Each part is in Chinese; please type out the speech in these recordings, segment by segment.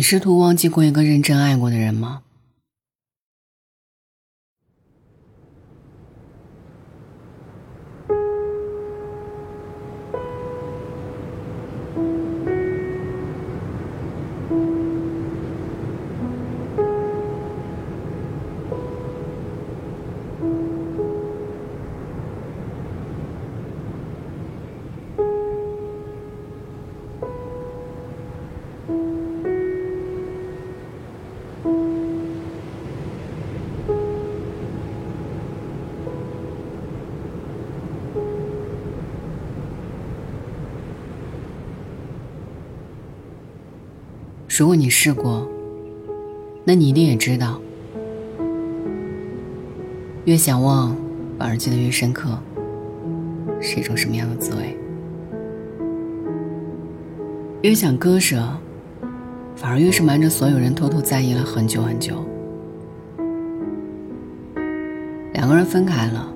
你试图忘记过一个认真爱过的人吗？如果你试过，那你一定也知道，越想忘，反而记得越深刻，是一种什么样的滋味？越想割舍，反而越是瞒着所有人偷偷在意了很久很久。两个人分开了，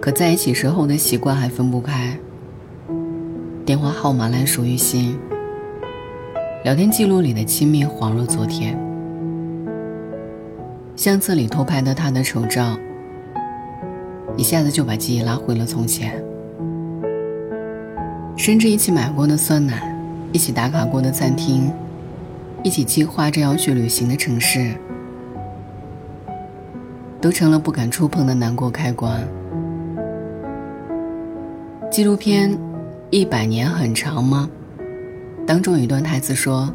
可在一起时候的习惯还分不开，电话号码烂熟于心。聊天记录里的亲密恍若昨天，相册里偷拍的他的丑照，一下子就把记忆拉回了从前。甚至一起买过的酸奶，一起打卡过的餐厅，一起计划着要去旅行的城市，都成了不敢触碰的难过开关。纪录片《一百年很长吗》？当中有一段台词说：“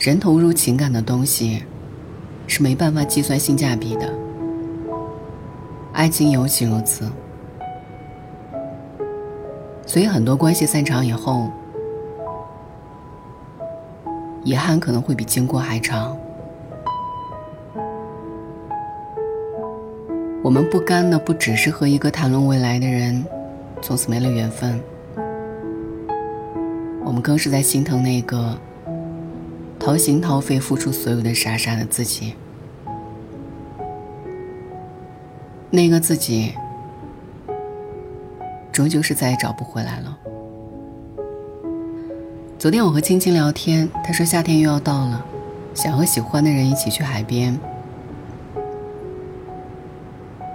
人投入情感的东西，是没办法计算性价比的。爱情尤其如此。所以很多关系散场以后，遗憾可能会比经过还长。我们不甘的不只是和一个谈论未来的人，从此没了缘分。”我更是在心疼那个掏心掏肺付出所有的傻傻的自己，那个自己终究是再也找不回来了。昨天我和青青聊天，她说夏天又要到了，想和喜欢的人一起去海边。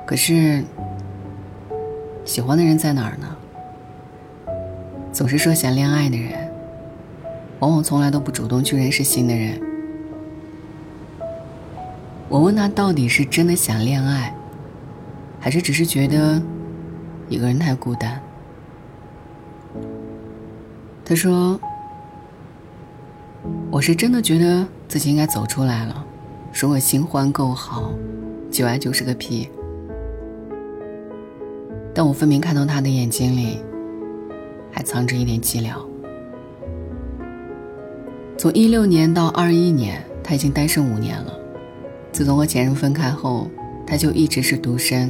可是，喜欢的人在哪儿呢？总是说想恋爱的人。往往从来都不主动去认识新的人。我问他到底是真的想恋爱，还是只是觉得一个人太孤单？他说：“我是真的觉得自己应该走出来了。如果新欢够好，旧爱就是个屁。”但我分明看到他的眼睛里，还藏着一点寂寥。从一六年到二一年，他已经单身五年了。自从和前任分开后，他就一直是独身。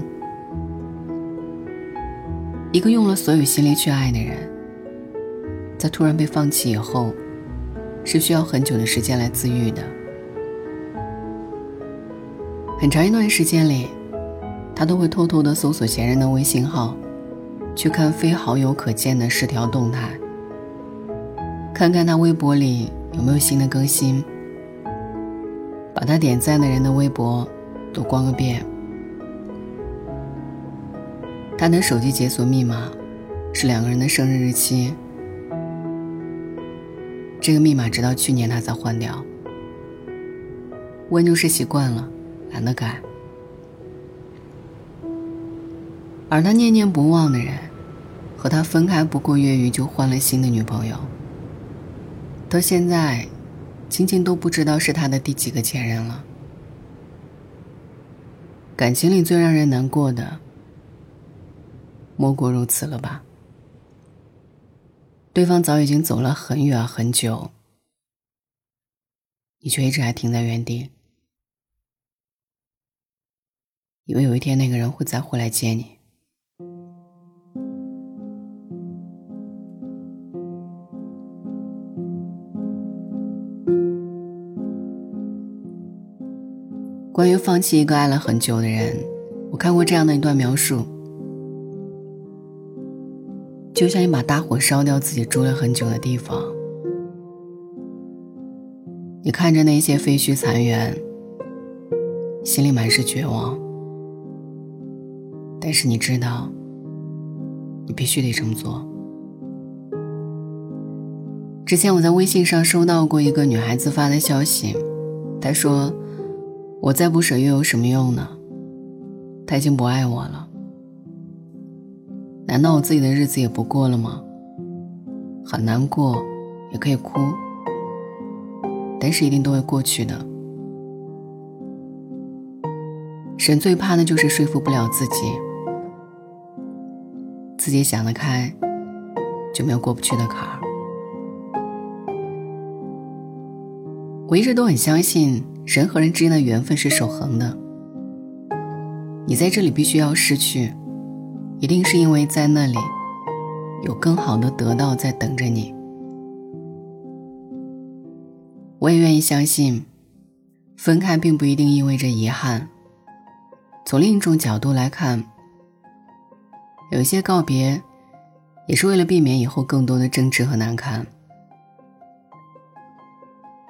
一个用了所有心力去爱的人，在突然被放弃以后，是需要很久的时间来自愈的。很长一段时间里，他都会偷偷的搜索前任的微信号，去看非好友可见的十条动态，看看他微博里。有没有新的更新？把他点赞的人的微博都逛个遍。他的手机解锁密码是两个人的生日日期，这个密码直到去年他才换掉。问就是习惯了，懒得改。而他念念不忘的人，和他分开不过月余就换了新的女朋友。到现在，青青都不知道是他的第几个前任了。感情里最让人难过的，莫过如此了吧？对方早已经走了很远很久，你却一直还停在原地，以为有一天那个人会再回来接你。关于放弃一个爱了很久的人，我看过这样的一段描述：就像一把大火烧掉自己住了很久的地方，你看着那些废墟残垣，心里满是绝望。但是你知道，你必须得这么做。之前我在微信上收到过一个女孩子发的消息，她说：“我再不舍又有什么用呢？他已经不爱我了。难道我自己的日子也不过了吗？很难过，也可以哭，但是一定都会过去的。神最怕的就是说服不了自己，自己想得开，就没有过不去的坎儿。”我一直都很相信人和人之间的缘分是守恒的。你在这里必须要失去，一定是因为在那里有更好的得到在等着你。我也愿意相信，分开并不一定意味着遗憾。从另一种角度来看，有一些告别，也是为了避免以后更多的争执和难堪。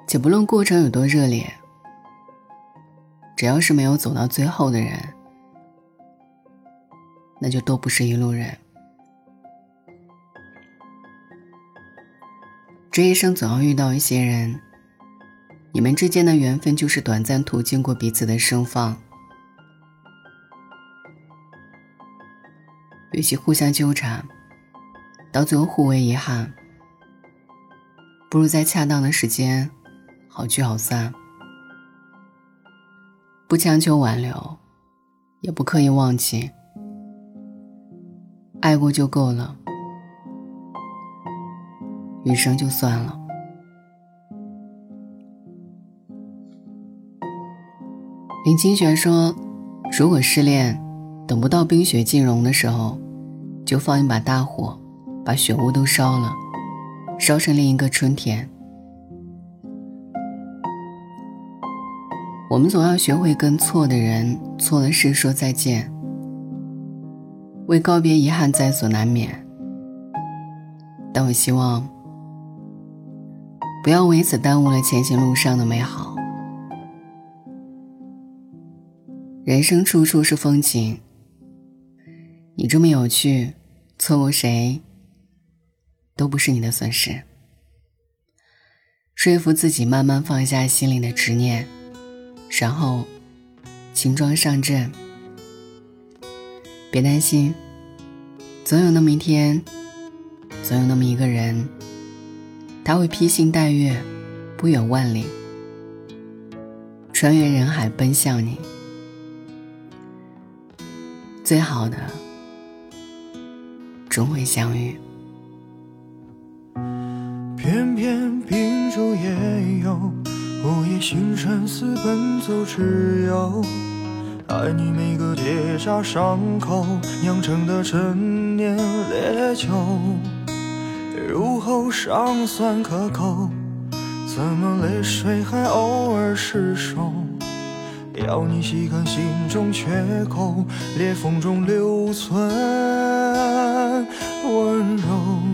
且不论过程有多热烈，只要是没有走到最后的人，那就都不是一路人。这一生总要遇到一些人，你们之间的缘分就是短暂途经过彼此的盛放，与其互相纠缠，到最后互为遗憾，不如在恰当的时间。好聚好散，不强求挽留，也不刻意忘记，爱过就够了，余生就算了。林清玄说：“如果失恋，等不到冰雪尽融的时候，就放一把大火，把雪屋都烧了，烧成另一个春天。”我们总要学会跟错的人、错的事说再见，为告别遗憾在所难免。但我希望，不要为此耽误了前行路上的美好。人生处处是风景，你这么有趣，错过谁都不是你的损失。说服自己，慢慢放下心里的执念。然后，轻装上阵。别担心，总有那么一天，总有那么一个人，他会披星戴月，不远万里，穿越人海奔向你。最好的，终会相遇。偏偏秉烛夜游。午夜星辰似奔走之友，爱你每个结痂伤口酿成的陈年烈酒，入喉尚算可口，怎么泪水还偶尔失手？要你细看心中缺口，裂缝中留存温柔。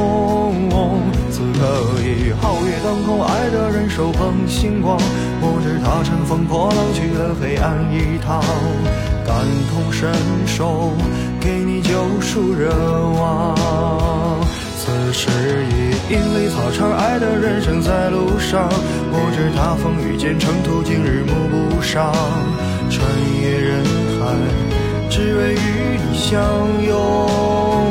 可以皓月当空，爱的人手捧星光。我知他乘风破浪去了黑暗一趟，感同身受，给你救赎热望。此时已莺飞草长，爱的人生在路上。我知他风雨兼程途，今日暮不赏。穿越人海，只为与你相拥。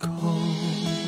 口。